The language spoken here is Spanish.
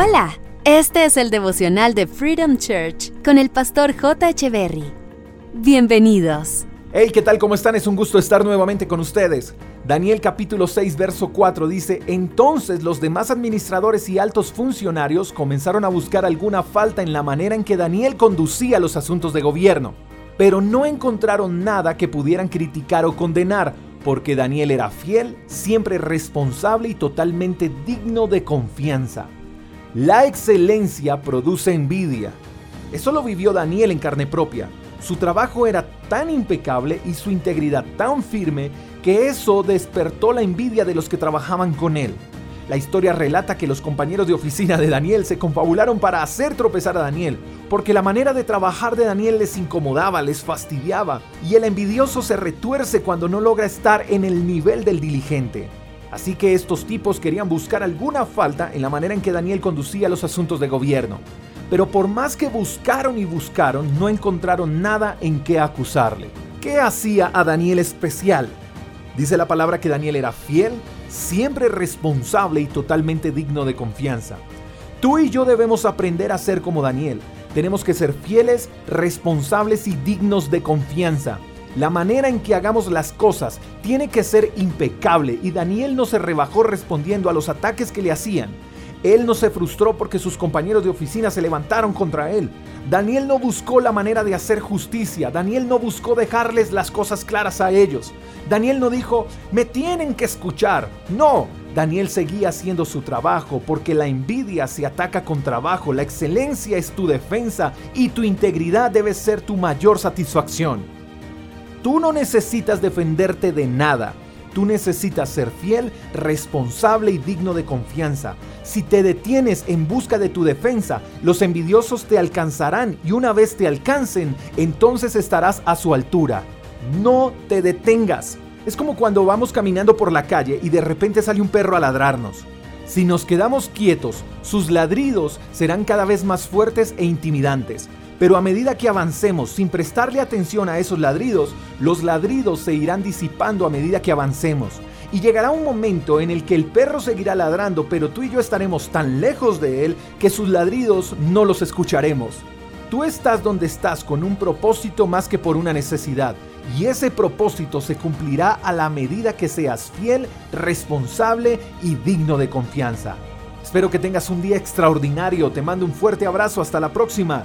Hola, este es el devocional de Freedom Church con el pastor J. Echeverry. Bienvenidos. Hey, ¿qué tal? ¿Cómo están? Es un gusto estar nuevamente con ustedes. Daniel capítulo 6, verso 4 dice, entonces los demás administradores y altos funcionarios comenzaron a buscar alguna falta en la manera en que Daniel conducía los asuntos de gobierno, pero no encontraron nada que pudieran criticar o condenar, porque Daniel era fiel, siempre responsable y totalmente digno de confianza. La excelencia produce envidia. Eso lo vivió Daniel en carne propia. Su trabajo era tan impecable y su integridad tan firme que eso despertó la envidia de los que trabajaban con él. La historia relata que los compañeros de oficina de Daniel se confabularon para hacer tropezar a Daniel, porque la manera de trabajar de Daniel les incomodaba, les fastidiaba, y el envidioso se retuerce cuando no logra estar en el nivel del diligente. Así que estos tipos querían buscar alguna falta en la manera en que Daniel conducía los asuntos de gobierno. Pero por más que buscaron y buscaron, no encontraron nada en qué acusarle. ¿Qué hacía a Daniel especial? Dice la palabra que Daniel era fiel, siempre responsable y totalmente digno de confianza. Tú y yo debemos aprender a ser como Daniel. Tenemos que ser fieles, responsables y dignos de confianza. La manera en que hagamos las cosas tiene que ser impecable y Daniel no se rebajó respondiendo a los ataques que le hacían. Él no se frustró porque sus compañeros de oficina se levantaron contra él. Daniel no buscó la manera de hacer justicia. Daniel no buscó dejarles las cosas claras a ellos. Daniel no dijo, me tienen que escuchar. No, Daniel seguía haciendo su trabajo porque la envidia se ataca con trabajo, la excelencia es tu defensa y tu integridad debe ser tu mayor satisfacción. Tú no necesitas defenderte de nada. Tú necesitas ser fiel, responsable y digno de confianza. Si te detienes en busca de tu defensa, los envidiosos te alcanzarán y una vez te alcancen, entonces estarás a su altura. No te detengas. Es como cuando vamos caminando por la calle y de repente sale un perro a ladrarnos. Si nos quedamos quietos, sus ladridos serán cada vez más fuertes e intimidantes. Pero a medida que avancemos sin prestarle atención a esos ladridos, los ladridos se irán disipando a medida que avancemos. Y llegará un momento en el que el perro seguirá ladrando, pero tú y yo estaremos tan lejos de él que sus ladridos no los escucharemos. Tú estás donde estás con un propósito más que por una necesidad. Y ese propósito se cumplirá a la medida que seas fiel, responsable y digno de confianza. Espero que tengas un día extraordinario. Te mando un fuerte abrazo. Hasta la próxima.